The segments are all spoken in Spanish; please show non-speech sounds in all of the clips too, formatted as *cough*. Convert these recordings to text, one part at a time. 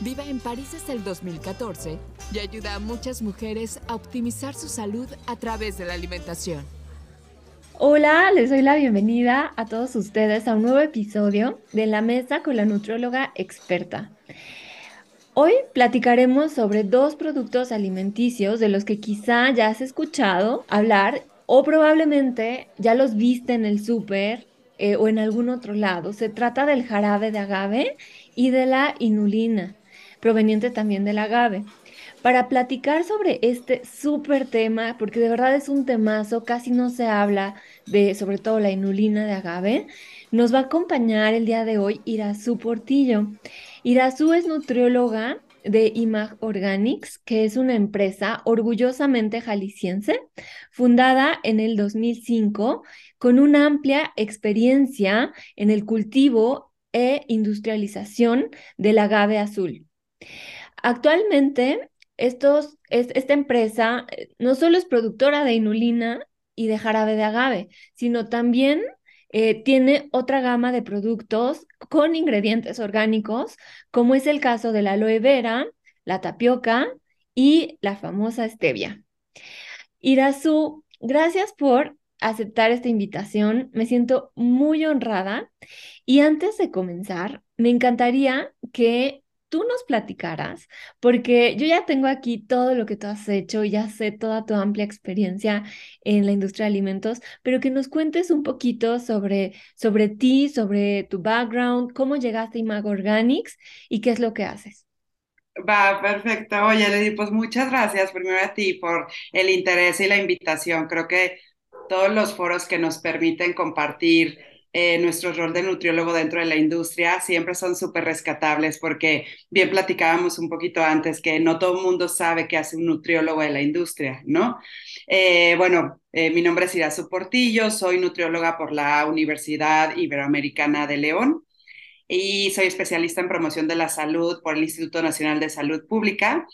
Vive en París desde el 2014 y ayuda a muchas mujeres a optimizar su salud a través de la alimentación. Hola, les doy la bienvenida a todos ustedes a un nuevo episodio de La Mesa con la Nutrióloga Experta. Hoy platicaremos sobre dos productos alimenticios de los que quizá ya has escuchado hablar o probablemente ya los viste en el súper eh, o en algún otro lado. Se trata del jarabe de agave y de la inulina proveniente también del agave. Para platicar sobre este súper tema, porque de verdad es un temazo, casi no se habla de sobre todo la inulina de agave, nos va a acompañar el día de hoy Irazú Portillo. Irazú es nutrióloga de Imag Organics, que es una empresa orgullosamente jalisciense, fundada en el 2005, con una amplia experiencia en el cultivo e industrialización del agave azul. Actualmente, esta empresa eh, no solo es productora de inulina y de jarabe de agave, sino también eh, tiene otra gama de productos con ingredientes orgánicos, como es el caso de la aloe vera, la tapioca y la famosa stevia. Irazu, gracias por aceptar esta invitación. Me siento muy honrada. Y antes de comenzar, me encantaría que tú nos platicaras, porque yo ya tengo aquí todo lo que tú has hecho, ya sé toda tu amplia experiencia en la industria de alimentos, pero que nos cuentes un poquito sobre, sobre ti, sobre tu background, cómo llegaste a Imago Organics y qué es lo que haces. Va, perfecto. Oye, Lady, pues muchas gracias primero a ti por el interés y la invitación. Creo que todos los foros que nos permiten compartir eh, nuestro rol de nutriólogo dentro de la industria siempre son súper rescatables porque bien platicábamos un poquito antes que no todo el mundo sabe qué hace un nutriólogo de la industria, ¿no? Eh, bueno, eh, mi nombre es Irazu Portillo, soy nutrióloga por la Universidad Iberoamericana de León y soy especialista en promoción de la salud por el Instituto Nacional de Salud Pública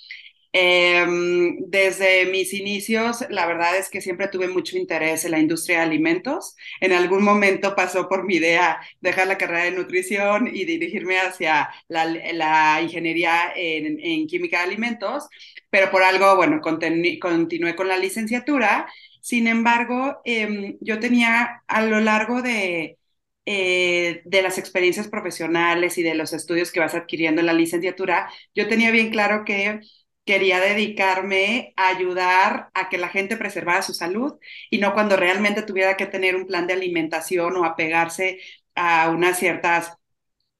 Em, desde mis inicios, la verdad es que siempre tuve mucho interés en la industria de alimentos. En algún momento pasó por mi idea dejar la carrera de nutrición y dirigirme hacia la, ingeniería en, química de alimentos, pero por algo, bueno, continué con la licenciatura. Sin embargo, em, yo tenía a lo largo de, eh, de las experiencias profesionales y de los estudios que vas adquiriendo en la licenciatura, yo tenía bien claro que quería dedicarme a ayudar a que la gente preservara su salud y no cuando realmente tuviera que tener un plan de alimentación o apegarse a unas ciertas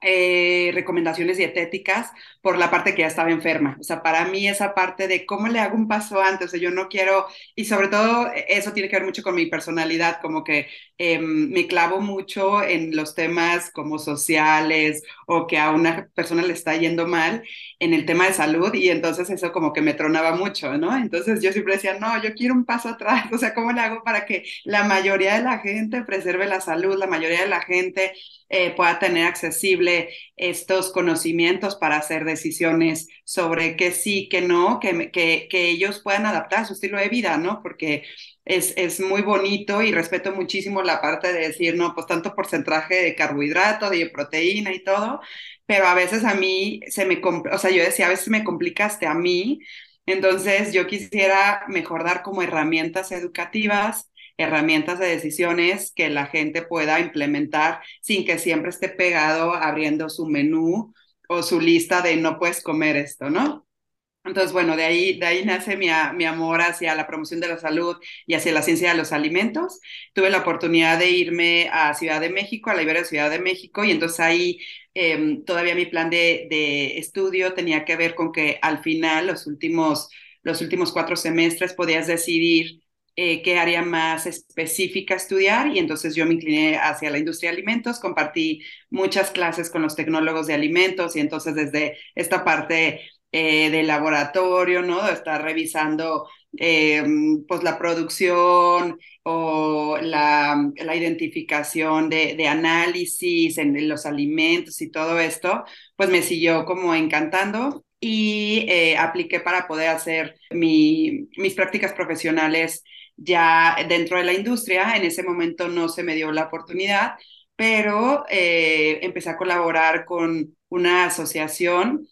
eh, recomendaciones dietéticas por la parte que ya estaba enferma. O sea, para mí esa parte de cómo le hago un paso antes, o sea, yo no quiero, y sobre todo eso tiene que ver mucho con mi personalidad, como que em, me clavo mucho en los temas como sociales o que a una persona le está yendo mal en el tema de salud y entonces eso como que me tronaba mucho, ¿no? Entonces yo siempre decía, no, yo quiero un paso atrás, *laughs* o sea, ¿cómo le hago para que la mayoría de la gente preserve la salud, la mayoría de la gente eh, pueda tener accesible estos conocimientos para hacer decisiones sobre qué sí, qué no, que, que, que ellos puedan adaptar su estilo de vida, ¿no? Porque es, es, muy bonito y respeto muchísimo la parte de decir, no, pues tanto porcentaje de carbohidrato, de proteína y todo, pero a veces a mí se me, o sea, yo decía, a veces me complicaste a mí, entonces yo quisiera mejor dar como herramientas educativas herramientas de decisiones que la gente pueda implementar sin que siempre esté pegado abriendo su menú o su lista de no puedes comer esto, ¿no? Entonces, bueno, de ahí, de ahí nace mi, mi, amor hacia la promoción de la salud y hacia la ciencia de los alimentos. Tuve la oportunidad de irme a Ciudad de México, a la Iberia de Ciudad de México, y entonces ahí em, todavía mi plan de, de, estudio tenía que ver con que al final, los últimos, los últimos cuatro semestres, podías decidir eh, qué área más específica estudiar y entonces yo me incliné hacia la industria de alimentos, compartí muchas clases con los tecnólogos de alimentos y entonces desde esta parte eh, del laboratorio, ¿no? De estar revisando em, pues la producción o la, la identificación de, de, análisis en los alimentos y todo esto, pues me siguió como encantando y eh, apliqué para poder hacer mi, mis prácticas profesionales ya dentro de la industria. En ese momento no se me dio la oportunidad, pero eh, empecé a colaborar con una asociación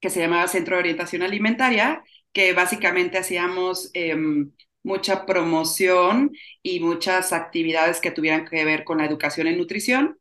que se llamaba Centro de Orientación Alimentaria, que básicamente hacíamos em, mucha promoción y muchas actividades que tuvieran que ver con la educación en nutrición.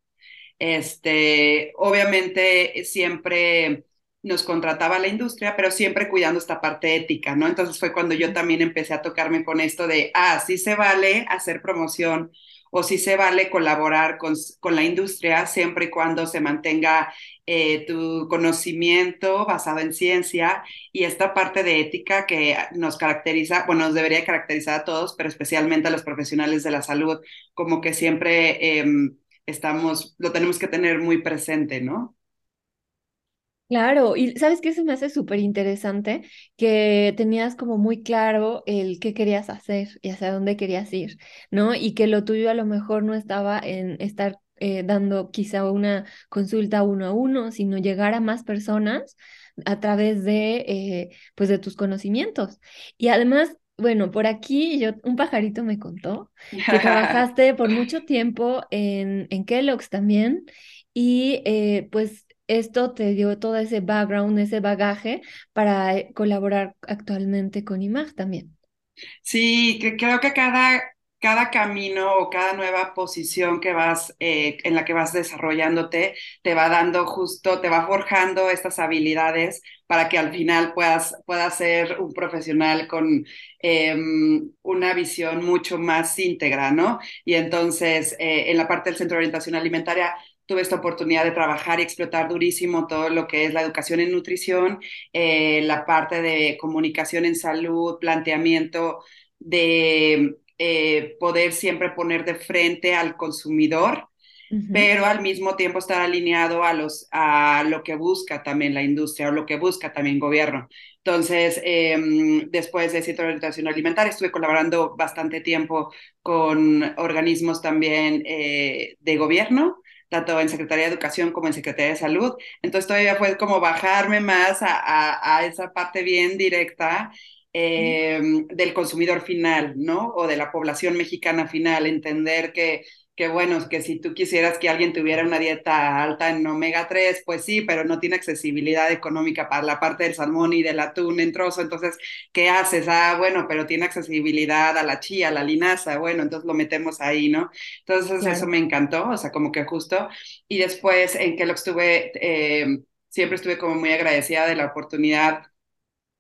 Este, obviamente siempre nos contrataba la industria, pero siempre cuidando esta parte ética, ¿no? Entonces fue cuando yo también empecé a tocarme con esto de, ah, sí se vale hacer promoción o sí se vale colaborar con, con la industria siempre y cuando se mantenga eh, tu conocimiento basado en ciencia y esta parte de ética que nos caracteriza, bueno, nos debería caracterizar a todos, pero especialmente a los profesionales de la salud, como que siempre eh, estamos, lo tenemos que tener muy presente, ¿no? Claro, y sabes que eso me hace súper interesante, que tenías como muy claro el qué querías hacer y hacia dónde querías ir, ¿no? Y que lo tuyo a lo mejor no estaba en estar eh, dando quizá una consulta uno a uno, sino llegar a más personas a través de, eh, pues de tus conocimientos. Y además, bueno, por aquí yo, un pajarito me contó que *laughs* trabajaste por mucho tiempo en, en Kellogg's también y eh, pues esto te dio todo ese background, ese bagaje para eh, colaborar actualmente con IMAG también. Sí, creo que cada, cada camino o cada nueva posición que vas, eh, en la que vas desarrollándote, te va dando justo, te va forjando estas habilidades para que al final puedas, puedas ser un profesional con em, una visión mucho más íntegra, ¿no? Y entonces, eh, en la parte del Centro de Orientación Alimentaria, tuve esta oportunidad de trabajar y explotar durísimo todo lo que es la educación en nutrición, eh, la parte de comunicación en salud, planteamiento de eh, poder siempre poner de frente al consumidor, pero al mismo tiempo estar alineado a, los, a lo que busca también la industria o lo que busca también el gobierno. Entonces, em, después de Centro de Orientación Alimentaria, estuve colaborando bastante tiempo con organismos también eh, de gobierno, tanto en Secretaría de Educación como en Secretaría de Salud. Entonces todavía fue como bajarme más a, a, esa parte bien directa eh, del consumidor final, ¿no? O de la población mexicana final, entender que que bueno, que si tú quisieras que alguien tuviera una dieta alta en omega 3, pues sí, pero no tiene accesibilidad económica para la parte del salmón y del atún en trozo, entonces, ¿qué haces? Ah, bueno, pero tiene accesibilidad a la chía, a la linaza, bueno, entonces lo metemos ahí, ¿no? Entonces eso me encantó, o sea, como que justo, y después en que lo estuve, eh, siempre estuve como muy agradecida de la oportunidad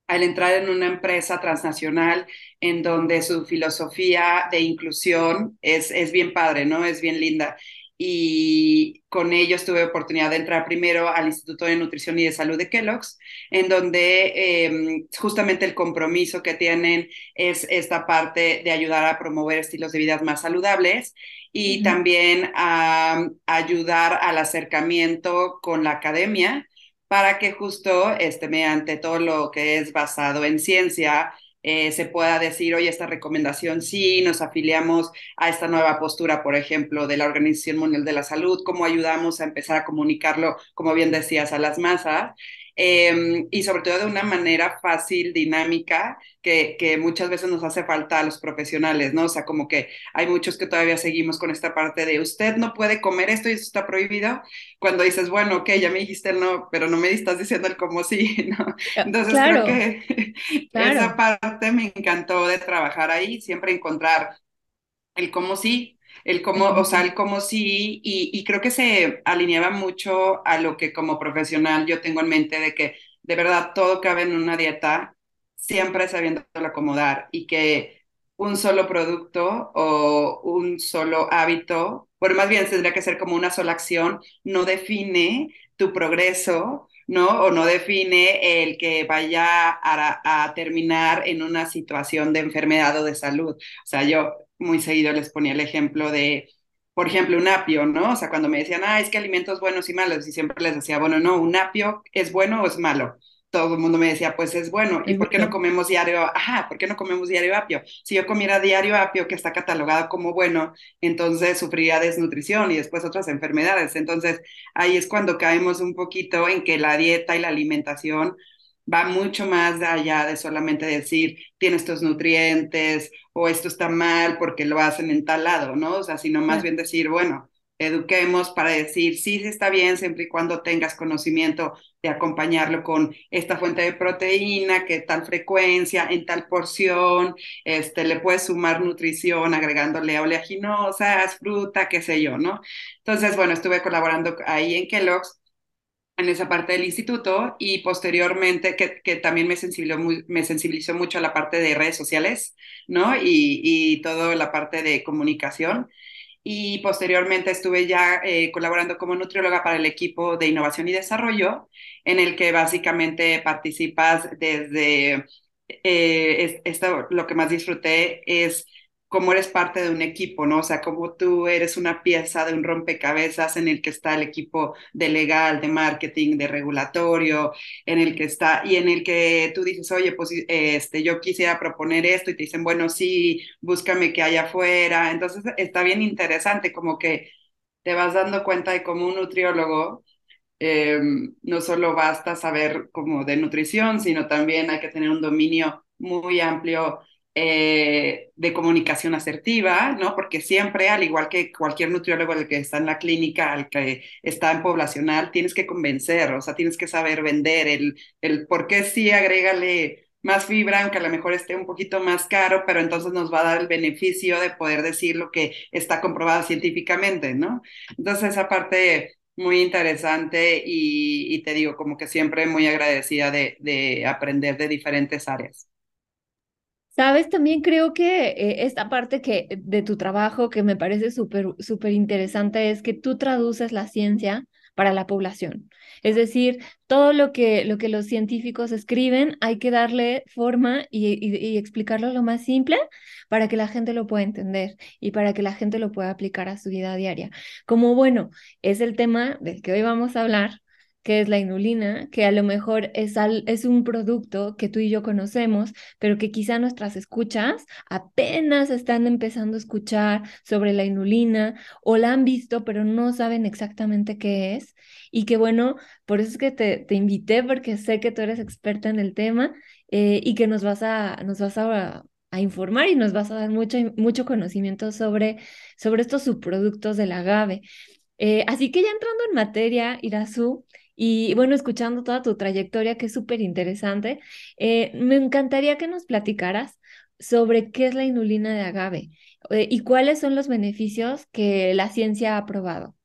al entrar en una empresa transnacional en donde su filosofía de inclusión es, es bien padre, ¿no? Es bien linda. Y con ellos tuve oportunidad de entrar primero al Instituto de Nutrición y de Salud de Kellogg's, en donde em, justamente el compromiso que tienen es esta parte de ayudar a promover estilos de vida más saludables y también a ayudar al acercamiento con la academia para que justo este, mediante todo lo que es basado en ciencia, eh, se pueda decir, oye, esta recomendación sí, nos afiliamos a esta nueva postura, por ejemplo, de la Organización Mundial de la Salud, cómo ayudamos a empezar a comunicarlo, como bien decías, a las masas. Em, y sobre todo de una manera fácil, dinámica, que, que, muchas veces nos hace falta a los profesionales, ¿no? O sea, como que hay muchos que todavía seguimos con esta parte de usted no puede comer esto y eso está prohibido, cuando dices, bueno, ok, ya me dijiste el no, pero no me estás diciendo el como sí, *laughs* ¿no? Ah, Entonces creo que *laughs* esa parte me encantó de trabajar ahí, siempre encontrar el cómo sí, el cómo, o sea, el cómo sí, y, creo que se alineaba mucho a lo que como profesional yo tengo en mente de que de verdad todo cabe en una dieta, siempre sabiendo acomodar y que un solo producto o un solo hábito, bueno, más bien tendría que ser como una sola acción, no define tu progreso, ¿no? O no define el que vaya a, a, terminar en una situación de enfermedad o de salud. O sea, yo muy seguido les ponía el ejemplo de, por ejemplo, un apio, ¿no? O sea, cuando me decían, ah, es que alimentos buenos y malos, y siempre les decía, bueno, no, un apio es bueno o es malo. Todo el mundo me decía, pues es bueno. ¿Y por qué no comemos diario? Ajá, ¿por qué no comemos diario apio? Si yo comiera diario apio, que está catalogado como bueno, entonces sufriría desnutrición y después otras enfermedades. Entonces, ahí es cuando caemos un poquito en que la dieta y la alimentación va mucho más allá de solamente decir, tiene estos nutrientes o esto está mal porque lo hacen en tal lado, ¿no? O sea, sino más bien decir, bueno, eduquemos para decir, sí, sí está bien, siempre y cuando tengas conocimiento de acompañarlo con esta fuente de proteína, que tal frecuencia, en tal porción, este, le puedes sumar nutrición agregándole oleaginosas, fruta, qué sé yo, ¿no? Entonces, bueno, estuve colaborando ahí en Kellogg's en esa parte del instituto y posteriormente que, que también me sensibilizó, me sensibilizó mucho a la parte de redes sociales, ¿no? Y, y toda la parte de comunicación y posteriormente estuve ya eh, colaborando como nutrióloga para el equipo de innovación y desarrollo, en el que básicamente participas desde, eh, esto lo que más disfruté es cómo eres parte de un equipo, ¿no? O sea, cómo tú eres una pieza de un rompecabezas en el que está el equipo de legal, de marketing, de regulatorio, en el que está, y en el que tú dices, oye, pues este, yo quisiera proponer esto, y te dicen, bueno, sí, búscame que haya afuera. Entonces, está bien interesante, como que te vas dando cuenta de cómo un nutriólogo em, no solo basta saber como de nutrición, sino también hay que tener un dominio muy amplio eh, de comunicación asertiva, ¿no? Porque siempre, al igual que cualquier nutriólogo el que está en la clínica, al que está en poblacional, tienes que convencer, o sea, tienes que saber vender el, el por qué sí, agrégale más fibra, aunque a lo mejor esté un poquito más caro, pero entonces nos va a dar el beneficio de poder decir lo que está comprobado científicamente, ¿no? Entonces, esa parte muy interesante y, y te digo, como que siempre muy agradecida de, de aprender de diferentes áreas. Sabes, también creo que eh, esta parte que de tu trabajo que me parece súper, interesante es que tú traduces la ciencia para la población. Es decir, todo lo que, lo que los científicos escriben hay que darle forma y, y, explicarlo lo más simple para que la gente lo pueda entender y para que la gente lo pueda aplicar a su vida diaria. Como bueno, es el tema del que hoy vamos a hablar, que es la inulina, que a lo mejor es, es un producto que tú y yo conocemos, pero que quizá nuestras escuchas apenas están empezando a escuchar sobre la inulina o la han visto, pero no saben exactamente qué es. Y que bueno, por eso es que te, te invité, porque sé que tú eres experta en el tema eh, y que nos vas a, nos vas a a informar y nos vas a dar mucho, mucho conocimiento sobre, sobre estos subproductos del agave. Eh, así que ya entrando en materia, Irazu, y bueno, escuchando toda tu trayectoria, que es súper interesante, eh, me encantaría que nos platicaras sobre qué es la inulina de agave eh, y cuáles son los beneficios que la ciencia ha probado.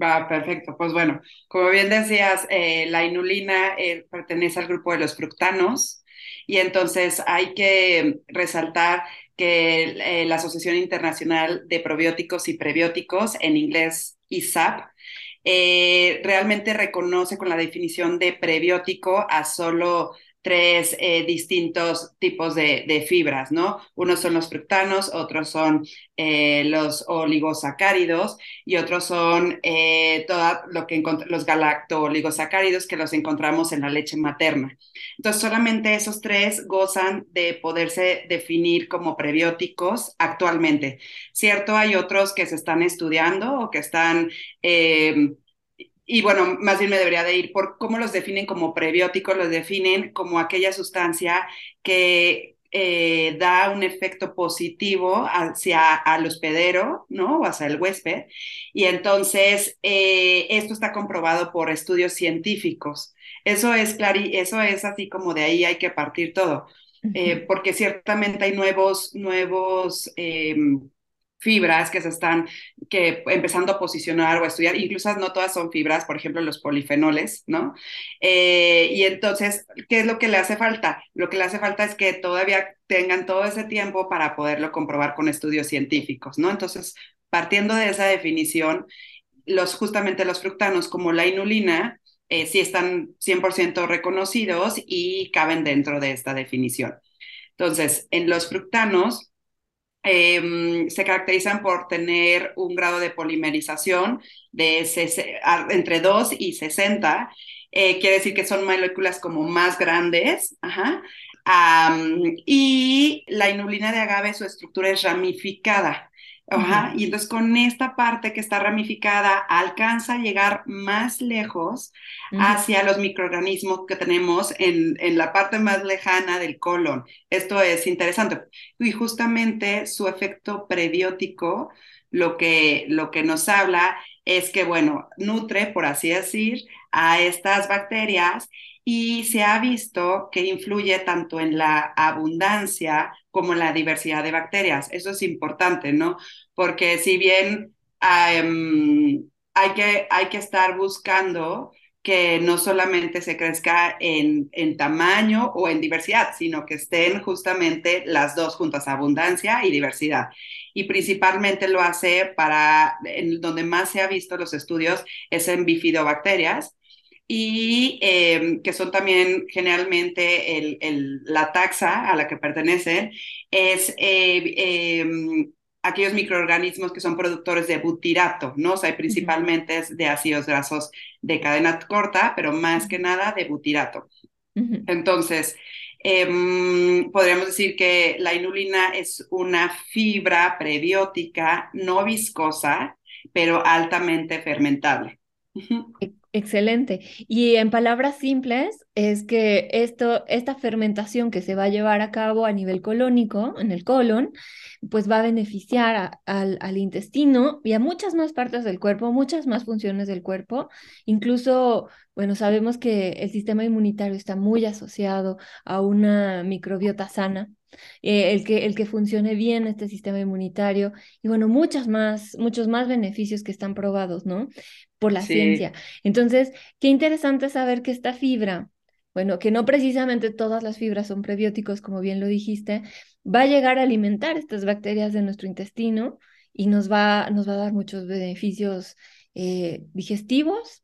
Va, perfecto. Pues bueno, como bien decías, eh, la inulina pertenece al grupo de los fructanos y entonces hay que resaltar que la Asociación Internacional de Probióticos y Prebióticos, en inglés ISAP, eh, realmente reconoce con la definición de prebiótico a solo tres eh, distintos tipos de, fibras, ¿no? Unos son los fructanos, otros son eh, los oligosacáridos y otros son eh, lo que los galacto-oligosacáridos que los encontramos en la leche materna. Entonces, solamente esos tres gozan de poderse definir como prebióticos actualmente. Cierto, hay otros que se están estudiando o que están y bueno, más bien me debería de ir por cómo los definen como prebióticos, los definen como aquella sustancia que eh, da un efecto positivo hacia al hospedero, ¿no? O hacia el huésped. Y entonces, eh, esto está comprobado por estudios científicos. Eso es, claro, eso es así como de ahí hay que partir todo. Eh, porque ciertamente hay nuevos, nuevos em, fibras que se están que empezando a posicionar o a estudiar, incluso no todas son fibras, por ejemplo, los polifenoles, ¿no? Eh, y entonces, ¿qué es lo que le hace falta? Lo que le hace falta es que todavía tengan todo ese tiempo para poderlo comprobar con estudios científicos, ¿no? Entonces, partiendo de esa definición, los, justamente los fructanos como la inulina, eh, sí están 100% reconocidos y caben dentro de esta definición. Entonces, en los fructanos, Em, se caracterizan por tener un grado de polimerización de entre 2 y 60 eh, quiere decir que son moléculas como más grandes, y la inulina de agave, su estructura es ramificada. Ajá, y entonces con esta parte que está ramificada alcanza a llegar más lejos hacia los microorganismos que tenemos en, en, la parte más lejana del colon. Esto es interesante. Y justamente su efecto prebiótico lo que, lo que nos habla es que, bueno, nutre, por así decir, a estas bacterias y se ha visto que influye tanto en la abundancia como en la diversidad de bacterias. Eso es importante, ¿no? Porque si bien hay, que, hay que estar buscando que no solamente se crezca en, en, tamaño o en diversidad, sino que estén justamente las dos juntas, abundancia y diversidad. Y principalmente lo hace para, en donde más se ha visto los estudios, es en bifidobacterias, y em, que son también generalmente el, el, la taxa a la que pertenecen, es eh, em, aquellos microorganismos que son productores de butirato, ¿no? O sea, principalmente es de ácidos grasos de cadena corta, pero más que nada de butirato. Entonces, em, podríamos decir que la inulina es una fibra prebiótica no viscosa, pero altamente fermentable. Excelente. Y en palabras simples, es que esto, esta fermentación que se va a llevar a cabo a nivel colónico, en el colon, pues va a beneficiar al, al, intestino y a muchas más partes del cuerpo, muchas más funciones del cuerpo. Incluso, bueno, sabemos que el sistema inmunitario está muy asociado a una microbiota sana. Eh, el, que, el que funcione bien este sistema inmunitario y bueno, muchas más, muchos más beneficios que están probados, ¿no? Por la ciencia. Entonces, qué interesante saber que esta fibra, bueno, que no precisamente todas las fibras son prebióticos, como bien lo dijiste, va a llegar a alimentar estas bacterias de nuestro intestino y nos va, nos va a dar muchos beneficios eh, digestivos,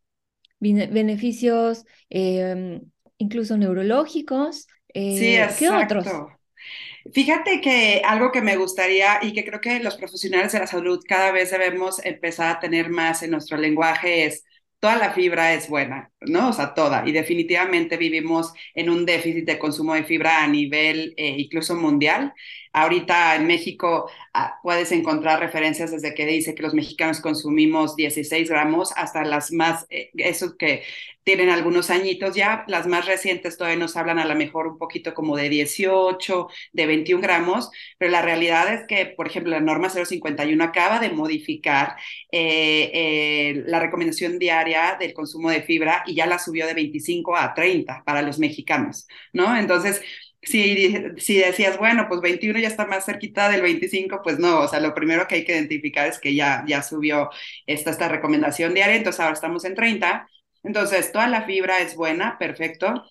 beneficios em, incluso neurológicos. sí, exacto. ¿Qué otros? Fíjate que algo que me gustaría y que creo que los profesionales de la salud cada vez debemos empezar a tener más en nuestro lenguaje es toda la fibra es buena, ¿no? O sea, toda. Y definitivamente vivimos en un déficit de consumo de fibra a nivel eh, incluso mundial. Ahorita en México ah, puedes encontrar referencias desde que dice que los mexicanos consumimos 16 gramos hasta las más, eh, esos que tienen algunos añitos ya, las más recientes todavía nos hablan a lo mejor un poquito como de 18, de 21 gramos, pero la realidad es que, por ejemplo, la norma 051 acaba de modificar eh, la recomendación diaria del consumo de fibra y ya la subió de 25 a 30 para los mexicanos, ¿no? Entonces, si, si decías, bueno, pues 21 ya está más cerquita del 25, pues no, o sea, lo primero que hay que identificar es que ya, ya subió esta, esta recomendación diaria, entonces ahora estamos en 30. Entonces, toda la fibra es buena, perfecto.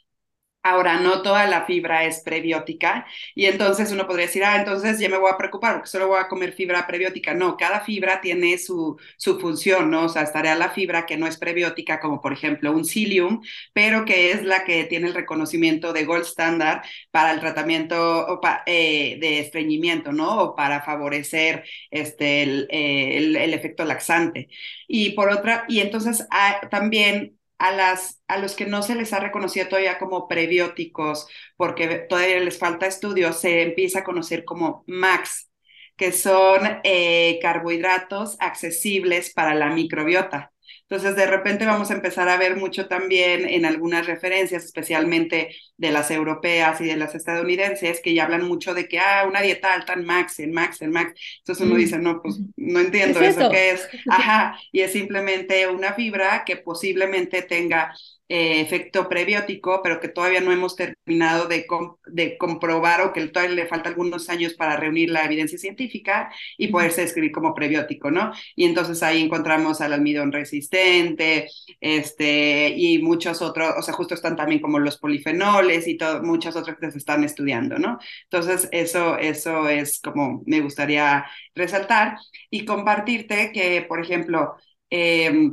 Ahora, no toda la fibra es prebiótica y entonces uno podría decir, ah, entonces ya me voy a preocupar solo voy a comer fibra prebiótica. No, cada fibra tiene su, su función, ¿no? O sea, estaría la fibra que no es prebiótica, como por ejemplo un psyllium, pero que es la que tiene el reconocimiento de gold standard para el tratamiento eh, de estreñimiento, ¿no? O para favorecer este, el, eh, el, efecto laxante. Y por otra, y entonces ah, también a, las, a los que no se les ha reconocido todavía como prebióticos, porque todavía les falta estudio, se empieza a conocer como MAX, que son eh, carbohidratos accesibles para la microbiota. Entonces, de repente vamos a empezar a ver mucho también en algunas referencias, especialmente de las europeas y de las estadounidenses, que ya hablan mucho de que, ah, una dieta alta en max, en max, en max. Entonces uno mm. dice, no, pues no entiendo eso, eso qué es. *laughs* Ajá, y es simplemente una fibra que posiblemente tenga eh, efecto prebiótico, pero que todavía no hemos terminado de, de, comprobar o que todavía le falta algunos años para reunir la evidencia científica y poderse describir como prebiótico, ¿no? Y entonces ahí encontramos al almidón resistente, este, y muchos otros, o sea, justo están también como los polifenoles y todo, muchas otras que se están estudiando, ¿no? Entonces, eso, eso es como me gustaría resaltar y compartirte que, por ejemplo, eh,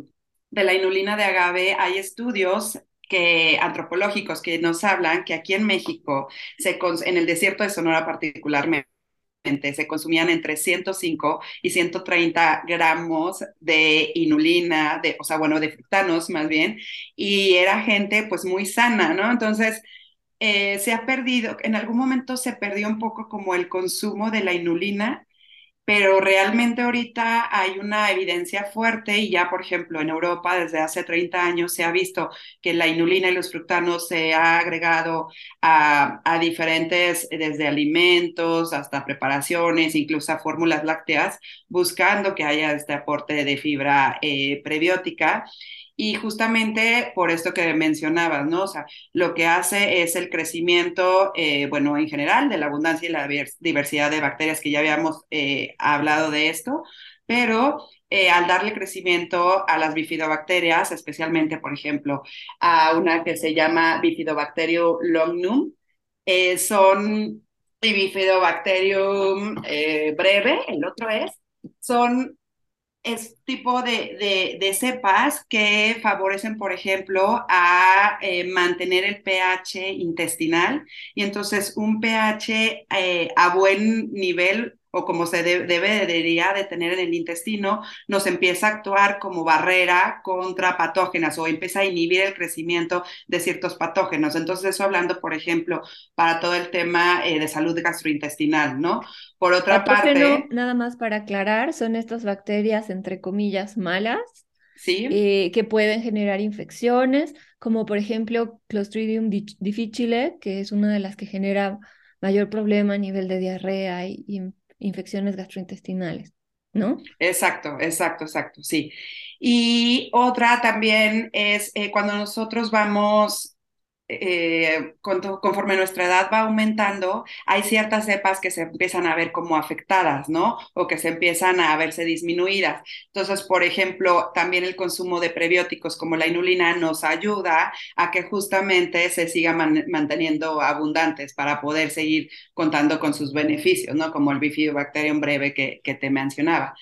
de la inulina de agave hay estudios que, antropológicos que nos hablan que aquí en México, se, en el desierto de Sonora particularmente, se consumían entre 105 y 130 gramos de inulina, de, o sea, bueno, de fructanos más bien, y era gente pues muy sana, ¿no? Entonces, eh, se ha perdido, en algún momento se perdió un poco como el consumo de la inulina pero realmente ahorita hay una evidencia fuerte y ya, por ejemplo, en Europa desde hace 30 años se ha visto que la inulina y los fructanos se ha agregado a, diferentes, desde alimentos hasta preparaciones, incluso a fórmulas lácteas, buscando que haya este aporte de fibra eh, prebiótica. Y justamente por esto que mencionabas, ¿no? O sea, lo que hace es el crecimiento, eh, bueno, en general, de la abundancia y la diversidad de bacterias, que ya habíamos eh, hablado de esto, pero eh, al darle crecimiento a las bifidobacterias, especialmente, por ejemplo, a una que se llama Bifidobacterium longnum, son y Bifidobacterium breve, el otro es, son es tipo de, de, cepas que favorecen, por ejemplo, a eh, mantener el pH intestinal. Y entonces un pH eh, a buen nivel o como se debe, debería de tener en el intestino, nos empieza a actuar como barrera contra patógenas o empieza a inhibir el crecimiento de ciertos patógenos. Entonces, eso hablando, por ejemplo, para todo el tema eh, de salud gastrointestinal, ¿no? Por otra parte... Nada más para aclarar, son estas bacterias, entre comillas, malas, ¿Sí? Eh, que pueden generar infecciones, como por ejemplo Clostridium difficile, que es una de las que genera mayor problema a nivel de diarrea y, y infecciones gastrointestinales, ¿no? Exacto, exacto, exacto, sí. Y otra también es eh, cuando nosotros vamos eh, conforme nuestra edad va aumentando, hay ciertas cepas que se empiezan a ver como afectadas, ¿no? O que se empiezan a verse disminuidas. Entonces, por ejemplo, también el consumo de prebióticos como la inulina nos ayuda a que justamente se sigan manteniendo abundantes para poder seguir contando con sus beneficios, ¿no? Como el bifidobacterium breve que, te mencionaba.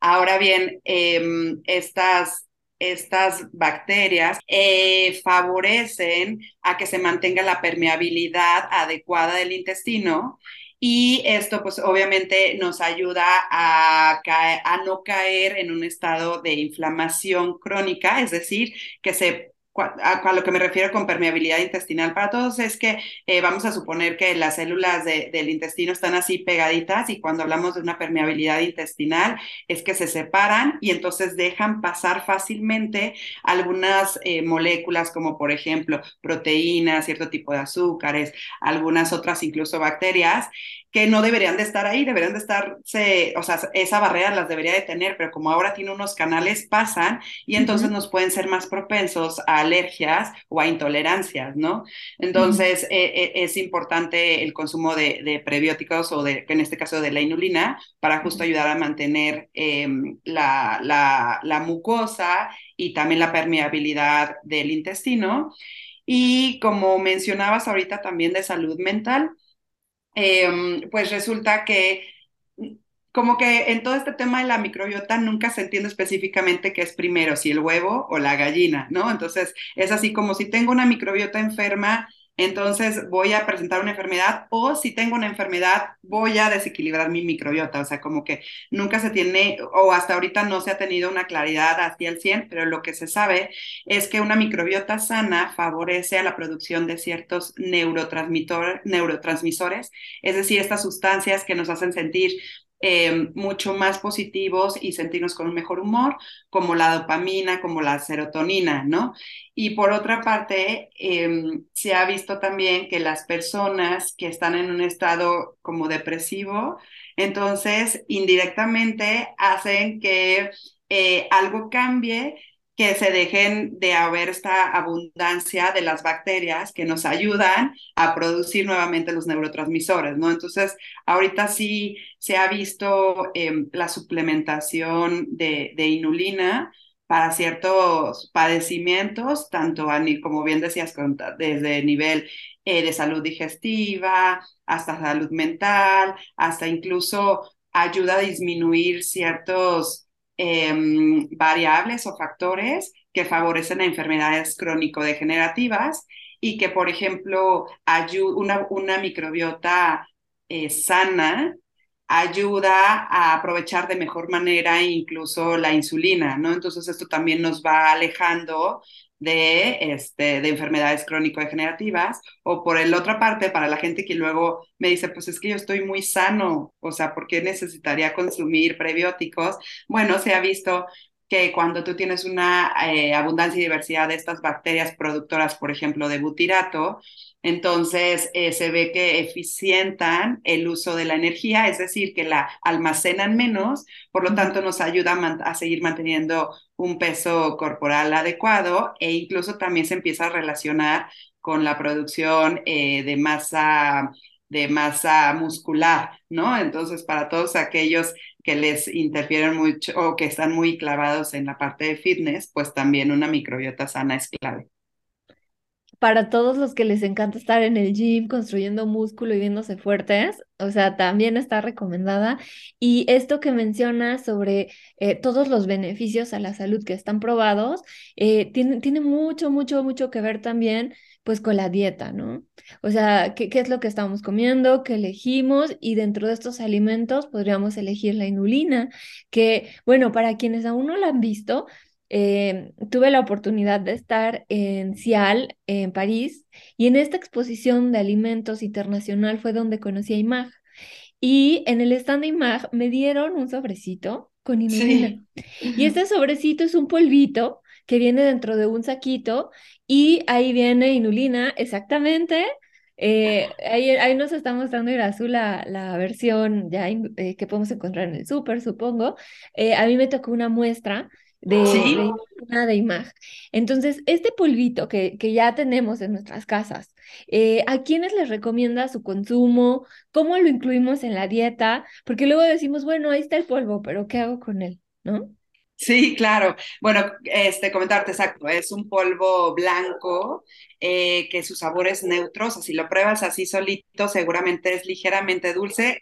Ahora bien, em, estas estas bacterias eh, favorecen a que se mantenga la permeabilidad adecuada del intestino y esto pues obviamente nos ayuda a, a no caer en un estado de inflamación crónica, es decir, que se a, lo que me refiero con permeabilidad intestinal para todos es que eh, vamos a suponer que las células del intestino están así pegaditas y cuando hablamos de una permeabilidad intestinal es que se separan y entonces dejan pasar fácilmente algunas eh, moléculas como por ejemplo proteínas, cierto tipo de azúcares, algunas otras incluso bacterias que no deberían de estar ahí, deberían de estar, o sea, esa barrera las debería de tener, pero como ahora tiene unos canales, pasan y entonces nos pueden ser más propensos a alergias o a intolerancias, ¿no? Entonces, eh, eh, es importante el consumo de, prebióticos o de, en este caso de la inulina, para justo ayudar a mantener em, la, la, la mucosa y también la permeabilidad del intestino. Y como mencionabas ahorita también de salud mental, Em, pues resulta que como que en todo este tema de la microbiota nunca se entiende específicamente qué es primero, si el huevo o la gallina, ¿no? Entonces es así como si tengo una microbiota enferma, entonces voy a presentar una enfermedad o si tengo una enfermedad voy a desequilibrar mi microbiota, o sea, como que nunca se tiene o hasta ahorita no se ha tenido una claridad hacia el 100, pero lo que se sabe es que una microbiota sana favorece a la producción de ciertos neurotransmisores, es decir, estas sustancias que nos hacen sentir eh, mucho más positivos y sentirnos con un mejor humor, como la dopamina, como la serotonina, ¿no? Y por otra parte, em, se ha visto también que las personas que están en un estado como depresivo, entonces indirectamente hacen que eh, algo cambie que se dejen de haber esta abundancia de las bacterias que nos ayudan a producir nuevamente los neurotransmisores, ¿no? Entonces, ahorita sí se ha visto em, la suplementación de, inulina para ciertos padecimientos, tanto a, como bien decías, desde nivel eh, de salud digestiva hasta salud mental, hasta incluso ayuda a disminuir ciertos Em, variables o factores que favorecen enfermedades crónico-degenerativas y que, por ejemplo, una, una microbiota eh, sana ayuda a aprovechar de mejor manera incluso la insulina, ¿no? Entonces esto también nos va alejando de, este, de enfermedades crónico-degenerativas, o por el otra parte, para la gente que luego me dice, pues es que yo estoy muy sano, o sea, ¿por qué necesitaría consumir prebióticos? Bueno, se ha visto que cuando tú tienes una eh, abundancia y diversidad de estas bacterias productoras, por ejemplo, de butirato, entonces eh, se ve que eficientan el uso de la energía, es decir, que la almacenan menos, por lo tanto nos ayuda a, seguir manteniendo un peso corporal adecuado e incluso también se empieza a relacionar con la producción eh, de masa de masa muscular, ¿no? Entonces, para todos aquellos que les interfieren mucho o que están muy clavados en la parte de fitness, pues también una microbiota sana es clave. Para todos los que les encanta estar en el gym, construyendo músculo y viéndose fuertes, o sea, también está recomendada. Y esto que mencionas sobre eh, todos los beneficios a la salud que están probados, eh, tiene, mucho, mucho, mucho que ver también pues con la dieta, ¿no? O sea, ¿qué, ¿qué, es lo que estamos comiendo? ¿Qué elegimos? Y dentro de estos alimentos podríamos elegir la inulina, que, bueno, para quienes aún no la han visto, eh, tuve la oportunidad de estar en Cial, en París, y en esta exposición de alimentos internacional fue donde conocí a IMAG. Y en el stand de IMAG me dieron un sobrecito con inulina. Y este sobrecito es un polvito que viene dentro de un saquito y ahí viene inulina, exactamente. Eh, *laughs* ahí, ahí, nos está mostrando Irazú la, la versión ya eh, que podemos encontrar en el súper, supongo. Eh, a mí me tocó una muestra de, inulina de imagen. Entonces, este polvito que, que ya tenemos en nuestras casas, ¿a quiénes les recomienda su consumo? ¿Cómo lo incluimos en la dieta? Porque luego decimos, bueno, ahí está el polvo, pero ¿qué hago con él? ¿No? Sí, claro. Bueno, este, comentarte exacto, es un polvo blanco eh, que su sabor es neutro, o sea, si lo pruebas así solito, seguramente es ligeramente dulce, eh,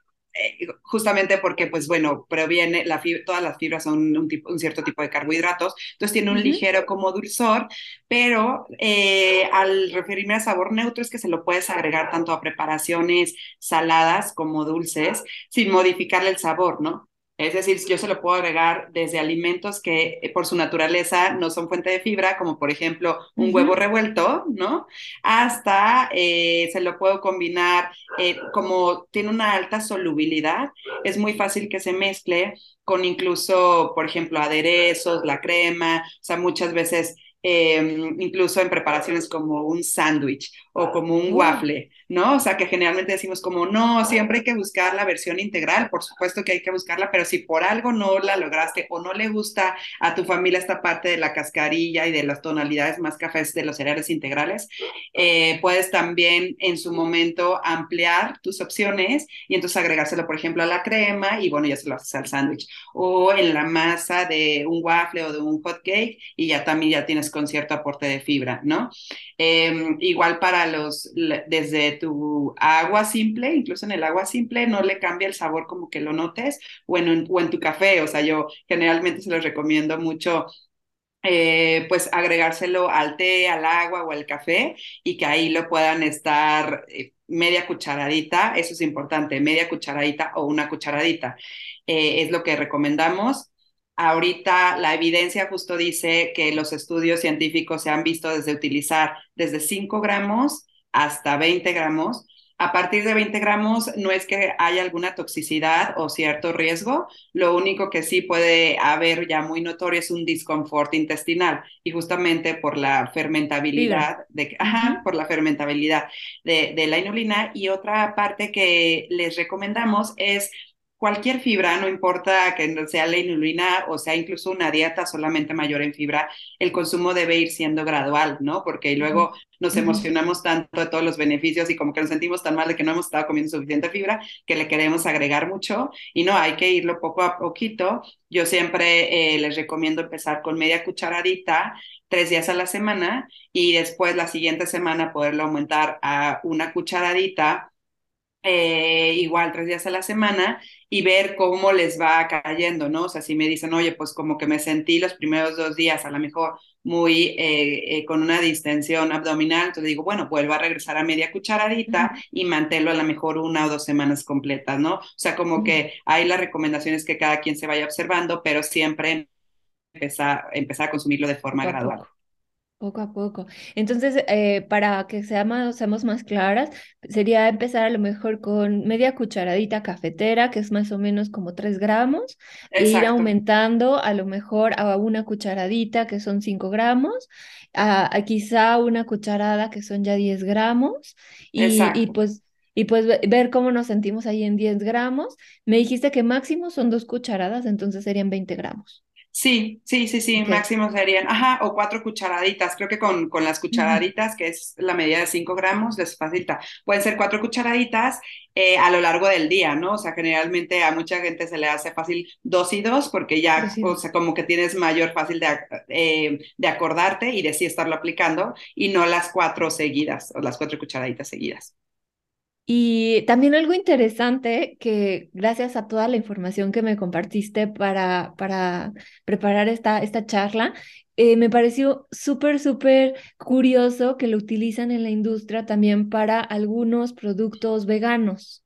justamente porque, pues bueno, proviene, la todas las fibras son un, tipo, un, cierto tipo de carbohidratos, entonces tiene un ligero como dulzor, pero eh, al referirme a sabor neutro es que se lo puedes agregar tanto a preparaciones saladas como dulces, sin modificarle el sabor, ¿no? Es decir, yo se lo puedo agregar desde alimentos que eh, por su naturaleza no son fuente de fibra, como por ejemplo un huevo revuelto, ¿no? Hasta eh, se lo puedo combinar, eh, como tiene una alta solubilidad, es muy fácil que se mezcle con incluso, por ejemplo, aderezos, la crema, o sea, muchas veces Em, incluso en preparaciones como un sándwich o como un waffle, ¿no? O sea, que generalmente decimos como, no, siempre hay que buscar la versión integral, por supuesto que hay que buscarla, pero si por algo no la lograste o no le gusta a tu familia esta parte de la cascarilla y de las tonalidades más cafés de los cereales integrales, eh, puedes también en su momento ampliar tus opciones y entonces agregárselo, por ejemplo, a la crema y bueno, ya se lo haces al sándwich o en la masa de un waffle o de un hot cake y ya también ya tienes con cierto aporte de fibra, ¿no? Em, igual para los, desde tu agua simple, incluso en el agua simple no le cambia el sabor como que lo notes, o en, o en tu café, o sea, yo generalmente se los recomiendo mucho eh, pues agregárselo al té, al agua o al café y que ahí lo puedan estar eh, media cucharadita, eso es importante, media cucharadita o una cucharadita. Eh, es lo que recomendamos. Ahorita la evidencia justo dice que los estudios científicos se han visto desde utilizar desde 5 gramos hasta 20 gramos. A partir de 20 gramos no es que haya alguna toxicidad o cierto riesgo, lo único que sí puede haber ya muy notorio es un disconfort intestinal y justamente por la fermentabilidad, de, ajá, por la fermentabilidad de, de la inulina. Y otra parte que les recomendamos es cualquier fibra, no importa que sea la inulina o sea incluso una dieta solamente mayor en fibra, el consumo debe ir siendo gradual, ¿no? Porque luego nos emocionamos tanto de todos los beneficios y como que nos sentimos tan mal de que no hemos estado comiendo suficiente fibra que le queremos agregar mucho y no, hay que irlo poco a poquito. Yo siempre eh, les recomiendo empezar con media cucharadita tres días a la semana y después la siguiente semana poderlo aumentar a una cucharadita eh, igual tres días a la semana y ver cómo les va cayendo, ¿no? O sea, si me dicen, oye, pues como que me sentí los primeros dos días a lo mejor muy eh, eh, con una distensión abdominal, entonces digo, bueno, vuelvo a regresar a media cucharadita y manténlo a lo mejor una o dos semanas completas, ¿no? O sea, como que hay las recomendaciones que cada quien se vaya observando, pero siempre empezar, empezar a consumirlo de forma gradual. Poco a poco. Entonces, eh, para que seamos, seamos más claras, sería empezar a lo mejor con media cucharadita cafetera, que es más o menos como 3 gramos, e ir aumentando a lo mejor a una cucharadita, que son 5 gramos, a, quizá una cucharada, que son ya 10 gramos, y, y pues y pues ver cómo nos sentimos ahí en 10 gramos. Me dijiste que máximo son dos cucharadas, entonces serían 20 gramos. Sí, sí, sí, sí, máximo serían, ajá, o cuatro cucharaditas. Creo que con, con las cucharaditas, que es la medida de cinco gramos, les facilita. Pueden ser cuatro cucharaditas eh, a lo largo del día, ¿no? O sea, generalmente a mucha gente se le hace fácil dos y dos porque ya, o sea, como que tienes mayor fácil de, eh, de acordarte y de sí estarlo aplicando y no las cuatro seguidas o las cuatro cucharaditas seguidas. Y también algo interesante que gracias a toda la información que me compartiste para, para preparar esta, esta charla, eh, me pareció súper, súper curioso que lo utilizan en la industria también para algunos productos veganos.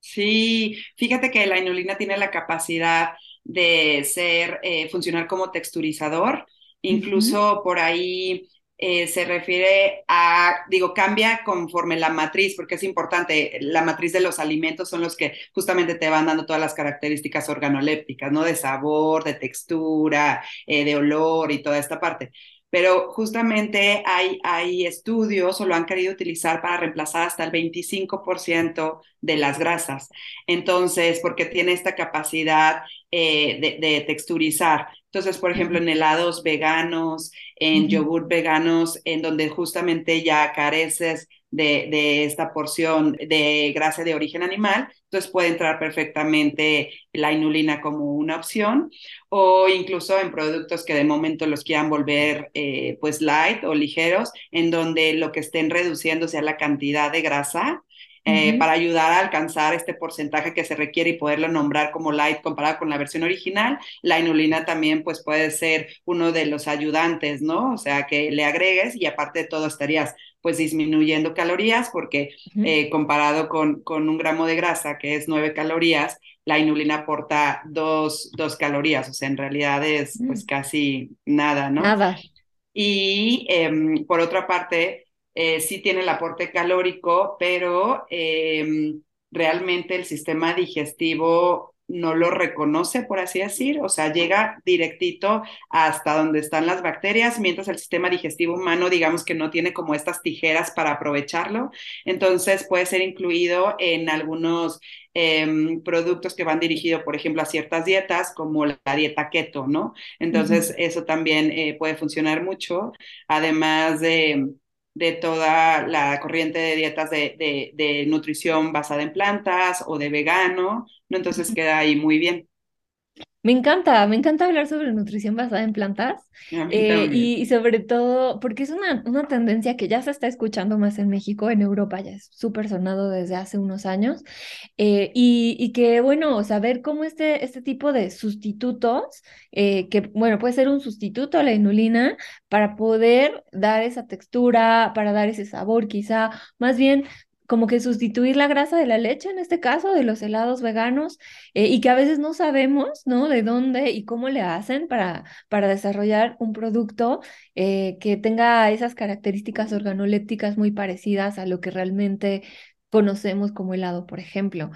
Sí, fíjate que la inulina tiene la capacidad de ser, eh, funcionar como texturizador. Incluso por ahí eh, se refiere a, digo, cambia conforme la matriz, porque es importante, la matriz de los alimentos son los que justamente te van dando todas las características organolépticas, ¿no? De sabor, de textura, eh, de olor y toda esta parte. Pero justamente hay, hay estudios o lo han querido utilizar para reemplazar hasta el 25% de las grasas. Entonces, porque tiene esta capacidad eh, de, de texturizar. Entonces, por ejemplo, en helados veganos, en yogur veganos, en donde justamente ya careces de, de, esta porción de grasa de origen animal, entonces puede entrar perfectamente la inulina como una opción, o incluso en productos que de momento los quieran volver eh, pues light o ligeros, en donde lo que estén reduciendo sea la cantidad de grasa eh, para ayudar a alcanzar este porcentaje que se requiere y poderlo nombrar como light comparado con la versión original. La inulina también pues puede ser uno de los ayudantes, ¿no? O sea, que le agregues y aparte de todo estarías pues disminuyendo calorías porque eh, comparado con, con un gramo de grasa que es nueve calorías, la inulina aporta dos, dos calorías, o sea, en realidad es pues mm. casi nada, ¿no? Nada. Y em, por otra parte, eh, sí tiene el aporte calórico, pero em, realmente el sistema digestivo no lo reconoce, por así decir, o sea, llega directito hasta donde están las bacterias, mientras el sistema digestivo humano, digamos que no tiene como estas tijeras para aprovecharlo, entonces puede ser incluido en algunos em, productos que van dirigidos, por ejemplo, a ciertas dietas, como la dieta keto, ¿no? Entonces, eso también eh, puede funcionar mucho, además de de toda la corriente de dietas de, de, nutrición basada en plantas o de vegano, ¿no? Entonces queda ahí muy bien. Me encanta, me encanta hablar sobre nutrición basada en plantas eh, y, sobre todo porque es una, una tendencia que ya se está escuchando más en México, en Europa ya es súper sonado desde hace unos años eh, y, y, que bueno, saber cómo este, este tipo de sustitutos, eh, que bueno, puede ser un sustituto a la inulina para poder dar esa textura, para dar ese sabor quizá, más bien como que sustituir la grasa de la leche, en este caso, de los helados veganos, eh, y que a veces no sabemos, ¿no? De dónde y cómo le hacen para, para desarrollar un producto eh, que tenga esas características organolépticas muy parecidas a lo que realmente conocemos como helado, por ejemplo.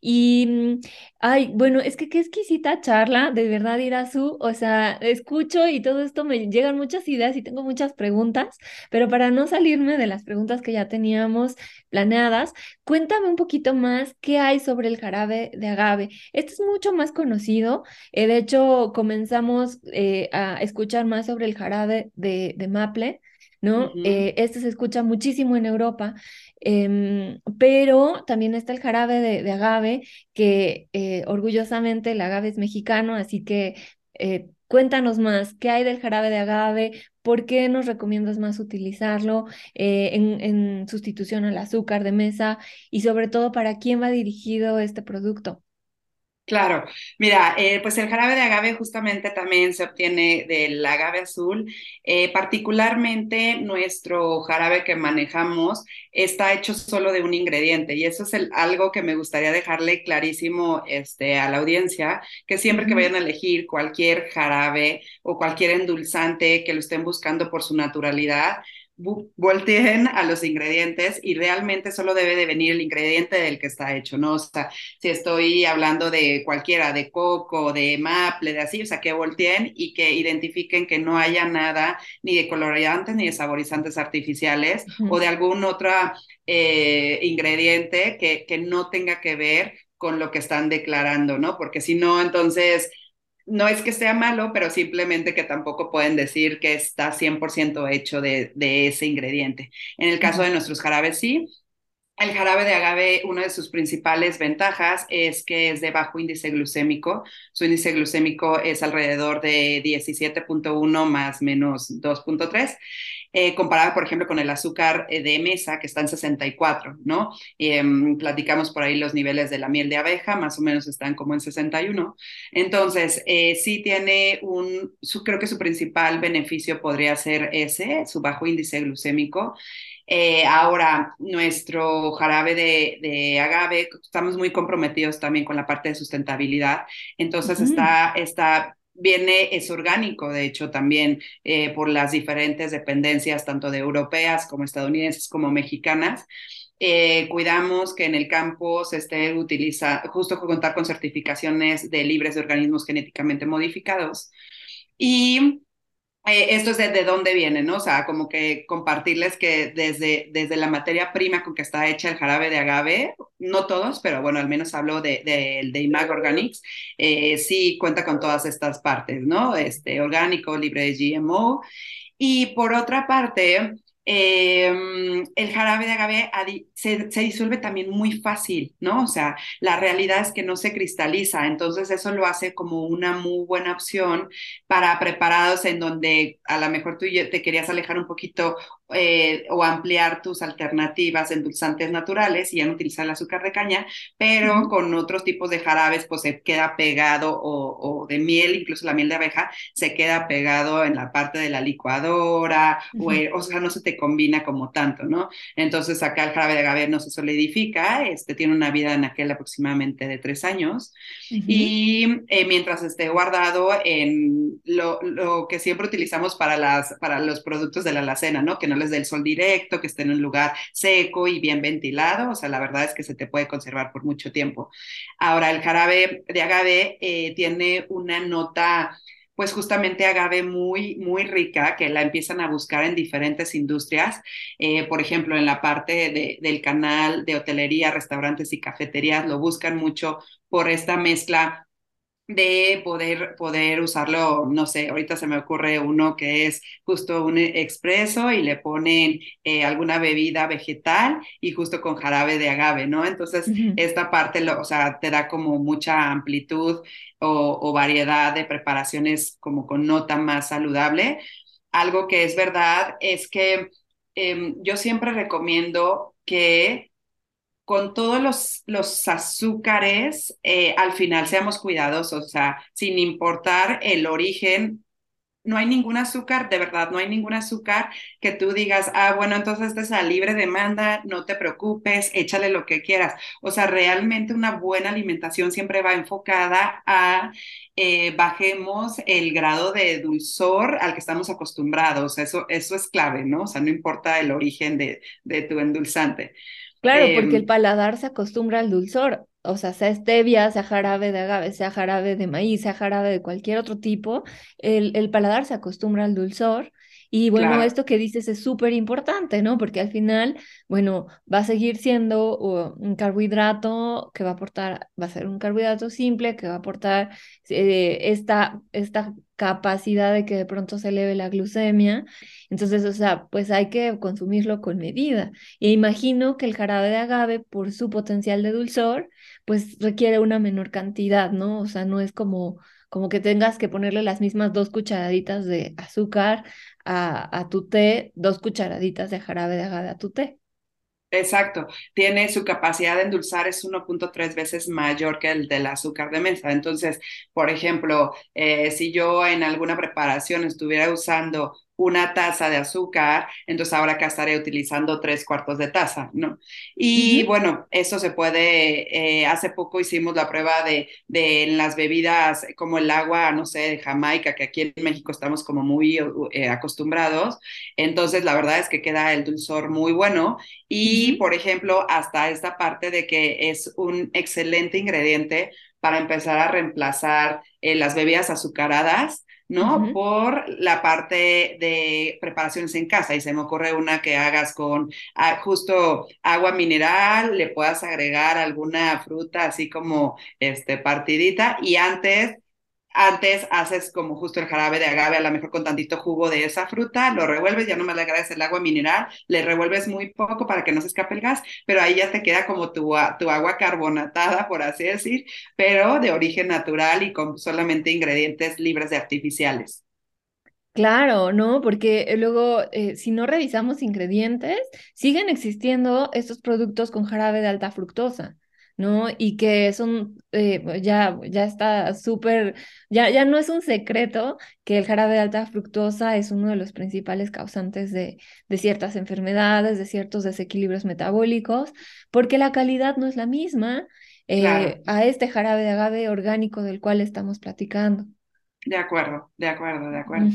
Y, mm, ay, bueno, es que qué exquisita charla, de verdad, Irazu, o sea, escucho y todo esto me llegan muchas ideas y tengo muchas preguntas, pero para no salirme de las preguntas que ya teníamos planeadas, cuéntame un poquito más qué hay sobre el jarabe de agave. Este es mucho más conocido, eh, de hecho, comenzamos eh, a escuchar más sobre el jarabe de, de maple, ¿no? Eh, este se escucha muchísimo en Europa, em, pero también está el jarabe de, agave, que eh, orgullosamente el agave es mexicano, así que eh, cuéntanos más, ¿qué hay del jarabe de agave? ¿Por qué nos recomiendas más utilizarlo en, en sustitución al azúcar de mesa? Y sobre todo, ¿para quién va dirigido este producto? Claro, mira, eh, pues el jarabe de agave justamente también se obtiene del agave azul. Eh, particularmente nuestro jarabe que manejamos está hecho solo de un ingrediente y eso es el, algo que me gustaría dejarle clarísimo este, a la audiencia, que siempre que vayan a elegir cualquier jarabe o cualquier endulzante que lo estén buscando por su naturalidad, volteen a los ingredientes y realmente solo debe de venir el ingrediente del que está hecho, ¿no? O sea, si estoy hablando de cualquiera, de coco, de maple, de así, o sea, que volteen y que identifiquen que no haya nada ni de colorantes ni de saborizantes artificiales o de algún otro eh, ingrediente que, que no tenga que ver con lo que están declarando, ¿no? Porque si no, entonces no es que sea malo, pero simplemente que tampoco pueden decir que está 100% hecho de, de, ese ingrediente. En el caso de nuestros jarabes, sí. El jarabe de agave, una de sus principales ventajas es que es de bajo índice glucémico. Su índice glucémico es alrededor de 17.1 más menos 2.3 eh, comparado, por ejemplo, con el azúcar eh, de mesa, que está en 64, ¿no? Eh, platicamos por ahí los niveles de la miel de abeja, más o menos están como en 61. Entonces, eh, sí tiene un, su, creo que su principal beneficio podría ser ese, su bajo índice glucémico. Eh, ahora, nuestro jarabe de, de, agave, estamos muy comprometidos también con la parte de sustentabilidad, entonces uh -huh. está, está viene, es orgánico, de hecho, también eh, por las diferentes dependencias, tanto de europeas como estadounidenses como mexicanas. Eh, cuidamos que en el campo se esté utilizando, justo contar con certificaciones de libres de organismos genéticamente modificados. Y eh, esto es de, de, dónde viene, ¿no? O sea, como que compartirles que desde, desde la materia prima con que está hecha el jarabe de agave, no todos, pero bueno, al menos hablo de, de, de IMAG Organics, eh, sí cuenta con todas estas partes, ¿no? Este, orgánico, libre de GMO. Y por otra parte, eh, el jarabe de agave se, se, disuelve también muy fácil, ¿no? O sea, la realidad es que no se cristaliza, entonces eso lo hace como una muy buena opción para preparados en donde a lo mejor tú te querías alejar un poquito eh, o ampliar tus alternativas endulzantes naturales y ya no utilizar el azúcar de caña, pero con otros tipos de jarabes pues se queda pegado o, o, de miel, incluso la miel de abeja, se queda pegado en la parte de la licuadora o, o, sea, no se te combina como tanto, ¿no? Entonces acá el jarabe de agave no se solidifica, este tiene una vida en aquel aproximadamente de tres años y eh, mientras esté guardado en lo, lo, que siempre utilizamos para, las, para los productos de la alacena, ¿no? Que no les el sol directo, que esté en un lugar seco y bien ventilado, o sea, la verdad es que se te puede conservar por mucho tiempo. Ahora, el jarabe de agave eh, tiene una nota pues justamente agave muy, muy rica, que la empiezan a buscar en diferentes industrias, eh, por ejemplo, en la parte de, del canal de hotelería, restaurantes y cafeterías, lo buscan mucho por esta mezcla de poder, poder usarlo, no sé, ahorita se me ocurre uno que es justo un expreso y le ponen eh, alguna bebida vegetal y justo con jarabe de agave, ¿no? Entonces, uh -huh. esta parte, lo, o sea, te da como mucha amplitud o, o variedad de preparaciones como con nota más saludable. Algo que es verdad es que eh, yo siempre recomiendo que con todos los, los azúcares, eh, al final seamos cuidadosos, o sea, sin importar el origen, no hay ningún azúcar, de verdad, no hay ningún azúcar que tú digas, ah, bueno, entonces esta es a libre demanda, no te preocupes, échale lo que quieras. O sea, realmente una buena alimentación siempre va enfocada a eh, bajemos el grado de dulzor al que estamos acostumbrados. Eso, eso es clave, ¿no? O sea, no importa el origen de, de tu endulzante. Claro, eh, porque el paladar se acostumbra al dulzor, o sea, sea stevia, sea jarabe de agave, sea jarabe de maíz, sea jarabe de cualquier otro tipo, el, el paladar se acostumbra al dulzor. Y bueno, claro. esto que dices es súper importante, ¿no? Porque al final, bueno, va a seguir siendo un carbohidrato que va a aportar, va a ser un carbohidrato simple que va a aportar eh, esta, esta capacidad de que de pronto se eleve la glucemia. Entonces, o sea, pues hay que consumirlo con medida. Y imagino que el jarabe de agave, por su potencial de dulzor, pues requiere una menor cantidad, ¿no? O sea, no es como, como que tengas que ponerle las mismas dos cucharaditas de azúcar a, a tu té, dos cucharaditas de jarabe de agave a tu té. Exacto, tiene su capacidad de endulzar es 1.3 veces mayor que el del azúcar de mesa. Entonces, por ejemplo, eh, si yo en alguna preparación estuviera usando una taza de azúcar, entonces ahora acá estaré utilizando tres cuartos de taza, ¿no? Y bueno, eso se puede, eh, hace poco hicimos la prueba de, de las bebidas como el agua, no sé, de Jamaica, que aquí en México estamos como muy eh, acostumbrados, entonces la verdad es que queda el dulzor muy bueno. Y, por ejemplo, hasta esta parte de que es un excelente ingrediente para empezar a reemplazar eh, las bebidas azucaradas ¿no? Por la parte de preparaciones en casa. Y se me ocurre una que hagas con ah, justo agua mineral, le puedas agregar alguna fruta así como este, partidita y antes antes haces como justo el jarabe de agave, a lo mejor con tantito jugo de esa fruta, lo revuelves, ya no me le agregas el agua mineral, le revuelves muy poco para que no se escape el gas, pero ahí ya te queda como tu, tu agua carbonatada, por así decir, pero de origen natural y con solamente ingredientes libres de artificiales. Claro, ¿no? Porque luego, eh, si no revisamos ingredientes, siguen existiendo estos productos con jarabe de alta fructosa. ¿No? Y que son, eh, ya, ya está súper, ya, ya no es un secreto que el jarabe de alta fructosa es uno de los principales causantes de, de ciertas enfermedades, de ciertos desequilibrios metabólicos, porque la calidad no es la misma eh, a este jarabe de agave orgánico del cual estamos platicando. De acuerdo, de acuerdo, de acuerdo.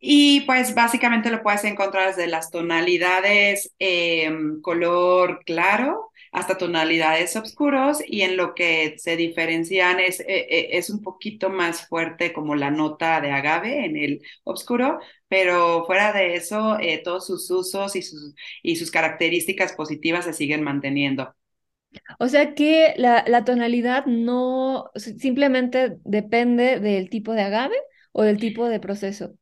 Y pues básicamente lo puedes encontrar desde las tonalidades em, color claro hasta tonalidades oscuros y en lo que se diferencian es, eh, eh, es un poquito más fuerte como la nota de agave en el oscuro, pero fuera de eso eh, todos sus usos y sus, y sus características positivas se siguen manteniendo. O sea que la, la tonalidad no simplemente depende del tipo de agave o del tipo de proceso.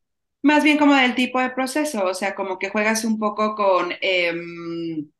Más bien como del tipo de proceso, o sea, como que juegas un poco con, em,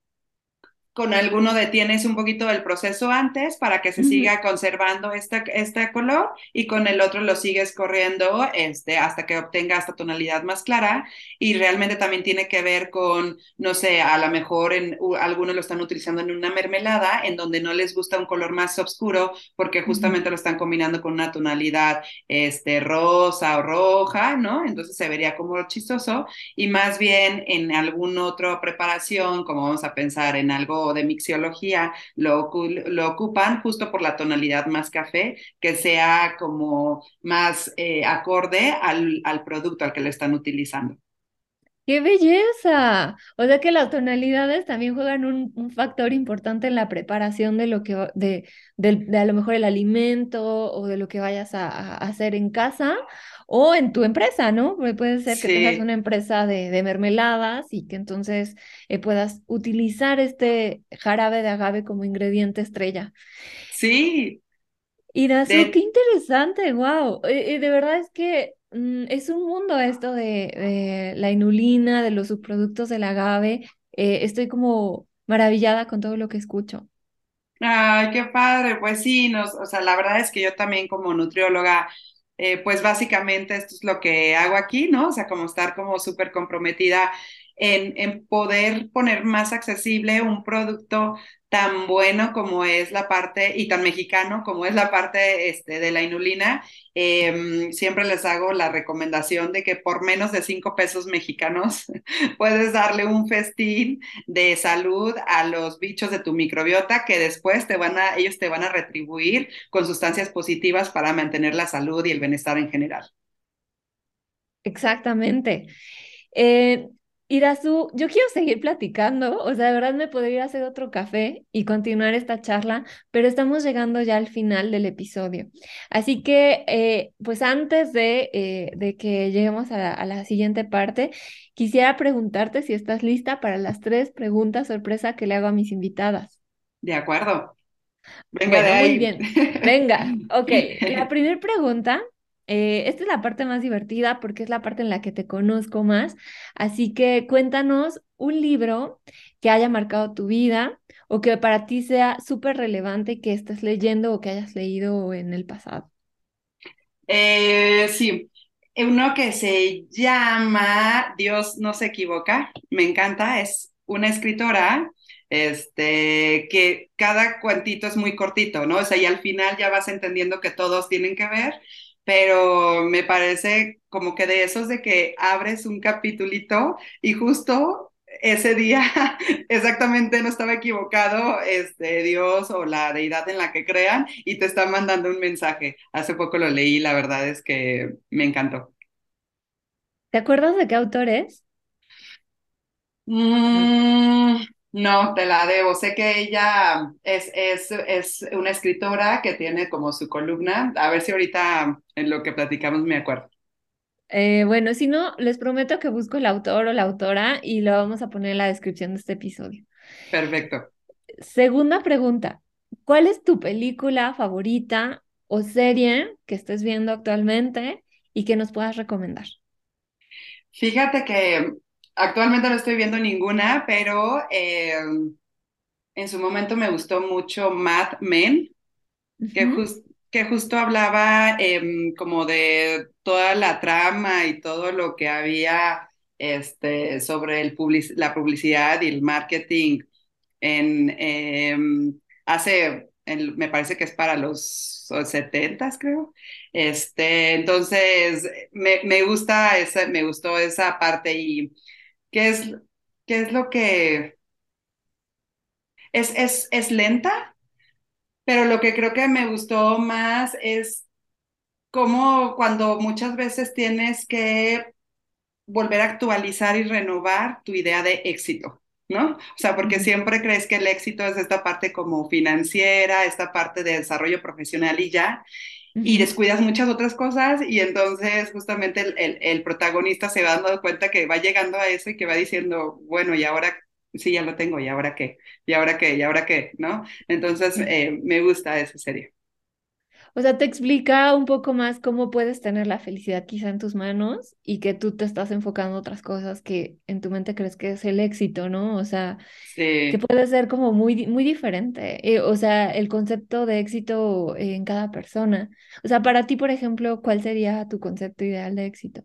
con alguno detienes un poquito el proceso antes para que se siga conservando este, este color y con el otro lo sigues corriendo este, hasta que obtenga esta tonalidad más clara. Y realmente también tiene que ver con, no sé, a lo mejor en, algunos lo están utilizando en una mermelada en donde no les gusta un color más oscuro porque justamente lo están combinando con una tonalidad este, rosa o roja, ¿no? Entonces se vería como chistoso. Y más bien en alguna otra preparación, como vamos a pensar en algo de mixiología lo, lo ocupan justo por la tonalidad más café, que sea como más eh, acorde al, al producto al que le están utilizando. ¡Qué belleza! O sea que las tonalidades también juegan un, factor importante en la preparación de lo que de, de, a lo mejor el alimento o de lo que vayas a hacer en casa o en tu empresa, ¿no? puede ser que tengas una empresa de, de, mermeladas y que entonces eh, puedas utilizar este jarabe de agave como ingrediente estrella. Sí. Y qué interesante, wow. Eh, eh, de verdad es que mm, es un mundo esto de, la inulina, de los subproductos del agave. estoy como maravillada con todo lo que escucho. Ay, qué padre, pues sí, nos, o sea, la verdad es que yo también como nutrióloga eh, pues básicamente esto es lo que hago aquí, ¿no? O sea, como estar como súper comprometida en, en, poder poner más accesible un producto tan bueno como es la parte, y tan mexicano como es la parte este, de la inulina, em, siempre les hago la recomendación de que por menos de cinco pesos mexicanos *laughs* puedes darle un festín de salud a los bichos de tu microbiota que después te van a, ellos te van a retribuir con sustancias positivas para mantener la salud y el bienestar en general. Exactamente. Eh, Irazu, yo quiero seguir platicando, o sea, de verdad me podría hacer otro café y continuar esta charla, pero estamos llegando ya al final del episodio. Así que, eh, pues antes de, eh, de que lleguemos a la, a la, siguiente parte, quisiera preguntarte si estás lista para las tres preguntas sorpresa que le hago a mis invitadas. De acuerdo. Venga de ahí. Muy bien. Venga, *laughs* ok. La primera pregunta eh, esta es la parte más divertida porque es la parte en la que te conozco más. Así que cuéntanos un libro que haya marcado tu vida o que para ti sea súper relevante que estés leyendo o que hayas leído en el pasado. Eh, sí, uno que se llama Dios no se equivoca, me encanta, es una escritora este, que cada cuentito es muy cortito, ¿no? O sea, y al final ya vas entendiendo que todos tienen que ver, pero me parece como que de esos de que abres un capitulito y justo ese día *laughs* exactamente no estaba equivocado este Dios o la deidad en la que crean y te están mandando un mensaje. Hace poco lo leí, la verdad es que me encantó. ¿Te acuerdas de qué autor es? Mm, no, te la debo. Sé que ella es, es, es una escritora que tiene como su columna. A ver si ahorita en lo que platicamos me acuerdo. Eh, bueno, si no, les prometo que busco el autor o la autora y lo vamos a poner en la descripción de este episodio. Perfecto. Segunda pregunta, ¿cuál es tu película favorita o serie que estés viendo actualmente y que nos puedas recomendar? Fíjate que actualmente no estoy viendo ninguna, pero eh, en su momento me gustó mucho Mad Men, que, que justo hablaba em, como de toda la trama y todo lo que había este, sobre el la publicidad y el marketing en, em, hace, me parece que es para los 70 creo. Este, entonces, me, me, gusta esa, me gustó esa parte y qué es, qué es lo que es, es, es lenta, pero lo que creo que me gustó más es como cuando muchas veces tienes que volver a actualizar y renovar tu idea de éxito, ¿no? O sea, porque siempre crees que el éxito es esta parte como financiera, esta parte de desarrollo profesional y ya, y descuidas muchas otras cosas y entonces justamente el, el, protagonista se va dando cuenta que va llegando a eso y que va diciendo, bueno, ¿y ahora sí, ya lo tengo, ¿y ahora qué? ¿Y ahora qué? ¿Y ahora qué? ¿No? Entonces, eh, me gusta esa serie. O sea, te explica un poco más cómo puedes tener la felicidad quizá en tus manos y que tú te estás enfocando en otras cosas que en tu mente crees que es el éxito, ¿no? O sea, que puede ser como muy, muy diferente. Eh, o sea, el concepto de éxito en cada persona. O sea, para ti, por ejemplo, ¿cuál sería tu concepto ideal de éxito?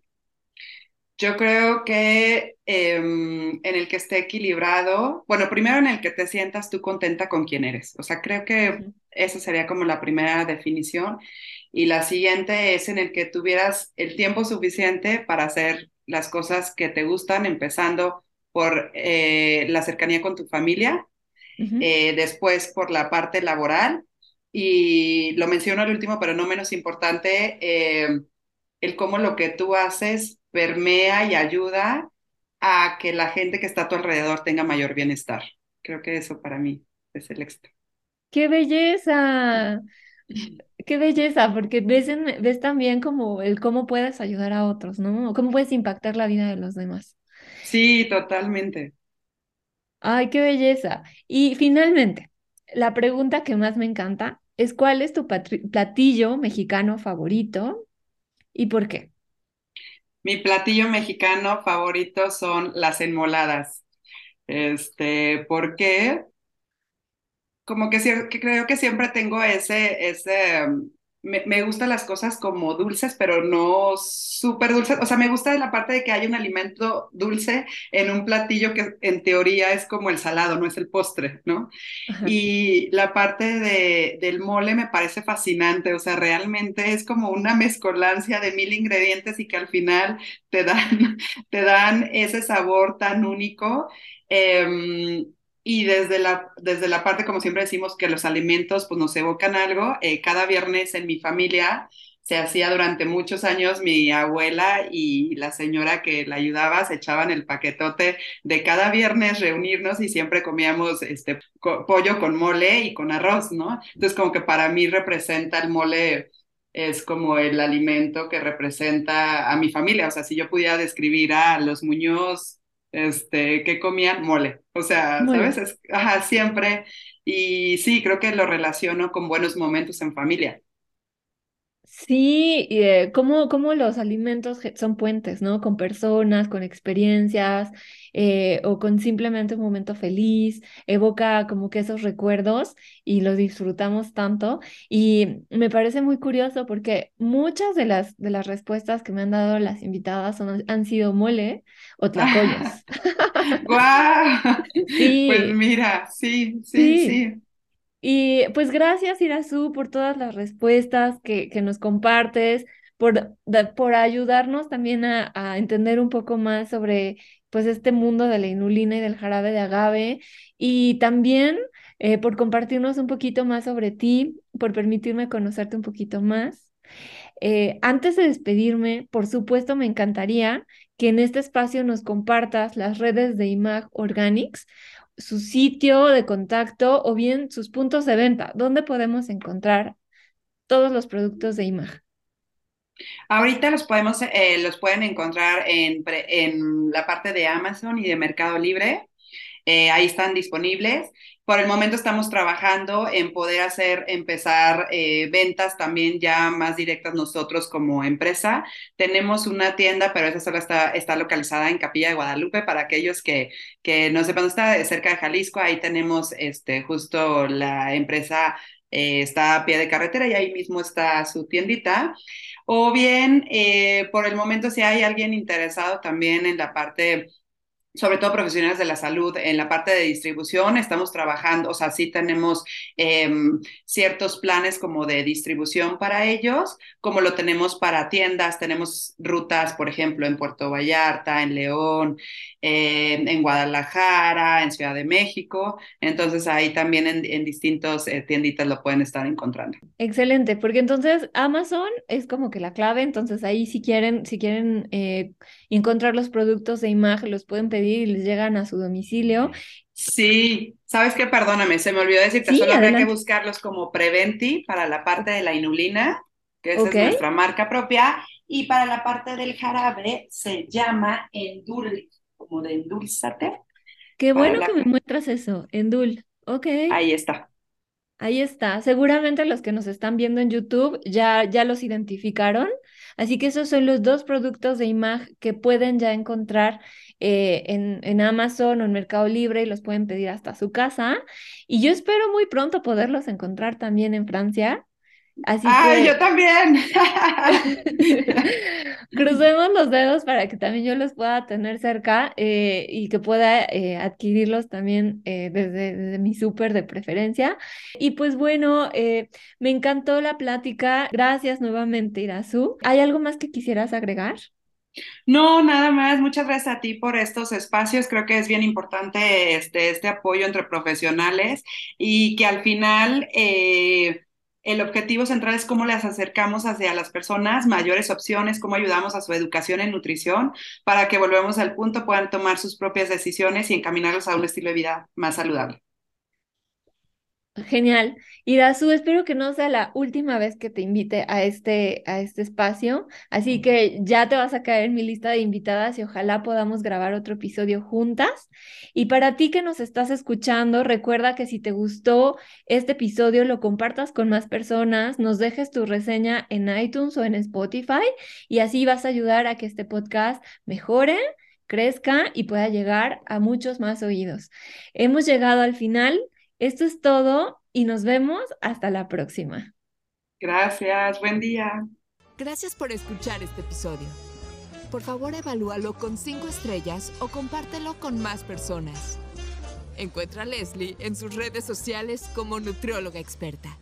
Yo creo que em, en el que esté equilibrado, bueno, primero en el que te sientas tú contenta con quien eres. O sea, creo que esa sería como la primera definición. Y la siguiente es en el que tuvieras el tiempo suficiente para hacer las cosas que te gustan, empezando por eh, la cercanía con tu familia, eh, después por la parte laboral y lo menciono al último, pero no menos importante, eh, el cómo lo que tú haces permea y ayuda a que la gente que está a tu alrededor tenga mayor bienestar. Creo que eso para mí es el éxito. ¡Qué belleza! *laughs* Qué belleza, porque ves, ves también como el cómo puedes ayudar a otros, ¿no? cómo puedes impactar la vida de los demás. Sí, totalmente. Ay, qué belleza. Y finalmente, la pregunta que más me encanta es ¿cuál es tu platillo mexicano favorito y por qué? Mi platillo mexicano favorito son las enmoladas. Este, ¿por qué? Como que, que creo que siempre tengo ese, ese, me, me, gustan las cosas como dulces, pero no súper dulces. O sea, me gusta la parte de que hay un alimento dulce en un platillo que en teoría es como el salado, no es el postre, ¿no? Y la parte de, del mole me parece fascinante. O sea, realmente es como una mezcolancia de mil ingredientes y que al final te dan, *laughs* te dan ese sabor tan único. Eh, y desde la, desde la parte, como siempre decimos, que los alimentos pues, nos evocan algo, eh, cada viernes en mi familia se hacía durante muchos años, mi abuela y la señora que la ayudaba se echaban el paquetote de cada viernes reunirnos y siempre comíamos este pollo con mole y con arroz, ¿no? Entonces como que para mí representa el mole es como el alimento que representa a mi familia, o sea, si yo pudiera describir a los Muñoz este, que comían mole. O sea, ¿sabes? ajá, siempre. Y sí, creo que lo relaciono con buenos momentos en familia. Sí, y, eh, cómo, cómo los alimentos son puentes, ¿no? Con personas, con experiencias, eh, o con simplemente un momento feliz, evoca como que esos recuerdos y los disfrutamos tanto. Y me parece muy curioso porque muchas de las, de las respuestas que me han dado las invitadas son- han sido mole o tlacoyos. *laughs* ¡Guau! *laughs* Pues Sí, mira, sí, sí, sí. sí. Y pues gracias, Irazú, por todas las respuestas que, que nos compartes, por, por ayudarnos también a, a entender un poco más sobre pues este mundo de la inulina y del jarabe de agave, y también eh, por compartirnos un poquito más sobre ti, por permitirme conocerte un poquito más. Eh, antes de despedirme, por supuesto, me encantaría que en este espacio nos compartas las redes de IMAG Organics, su sitio de contacto o bien sus puntos de venta, donde podemos encontrar todos los productos de IMAG. Ahorita los podemos, eh, los pueden encontrar en, en la parte de Amazon y de Mercado Libre. Eh, ahí están disponibles. Por el momento estamos trabajando en poder hacer, empezar eh, ventas también ya más directas nosotros como empresa. Tenemos una tienda, pero esa solo está, está localizada en Capilla de Guadalupe para aquellos que, que no sepan, está cerca de Jalisco. Ahí tenemos este, justo la empresa eh, está a pie de carretera y ahí mismo está su tiendita. O bien, eh, por el momento, si hay alguien interesado también en la parte sobre todo profesionales de la salud, en la parte de distribución, estamos trabajando, o sea, sí tenemos eh, ciertos planes como de distribución para ellos, como lo tenemos para tiendas, tenemos rutas, por ejemplo, en Puerto Vallarta, en León, eh, en Guadalajara, en Ciudad de México, entonces ahí también en, en distintos eh, tienditas lo pueden estar encontrando. Excelente, porque entonces Amazon es como que la clave, entonces ahí si quieren, si quieren eh, encontrar los productos de imagen, los pueden pedir y les llegan a su domicilio. Sí, sabes qué, perdóname, se me olvidó decirte, Sí, solo hay que buscarlos como Preventi para la parte de la inulina, que esa es nuestra marca propia, y para la parte del jarabe se llama Endul, como de endulzate, qué bueno la, que me muestras eso, Endul. Ok. ahí está. Ahí está. Seguramente los que nos están viendo en YouTube ya, ya los identificaron. Así que esos son los dos productos de IMAG que pueden ya encontrar eh, en, en Amazon o en Mercado Libre y los pueden pedir hasta su casa. Y yo espero muy pronto poderlos encontrar también en Francia. Así ¡Ay, yo que también! *laughs* crucemos los dedos para que también yo los pueda tener cerca eh, y que pueda eh, adquirirlos también eh, desde, desde mi súper de preferencia. Y pues bueno, me encantó la plática. Gracias nuevamente, Irazu. ¿Hay algo más que quisieras agregar? No, nada más. Muchas gracias a ti por estos espacios. Creo que es bien importante este, este apoyo entre profesionales y que al final eh, el objetivo central es cómo las acercamos hacia las personas, mayores opciones, cómo ayudamos a su educación en nutrición para que volvemos al punto, puedan tomar sus propias decisiones y encaminarlos a un estilo de vida más saludable. Genial. Irazu, espero que no sea la última vez que te invite a este, a este espacio, así que ya te vas a caer en mi lista de invitadas y ojalá podamos grabar otro episodio juntas. Y para ti que nos estás escuchando, recuerda que si te gustó este episodio, lo compartas con más personas, nos dejes tu reseña en iTunes o en Spotify y así vas a ayudar a que este podcast mejore crezca y pueda llegar a muchos más oídos. Hemos llegado al final. Esto es todo y nos vemos hasta la próxima. Gracias, buen día. Gracias por escuchar este episodio. Por favor, evalúalo con 5 estrellas o compártelo con más personas. Encuentra a Leslie en sus redes sociales como nutrióloga experta.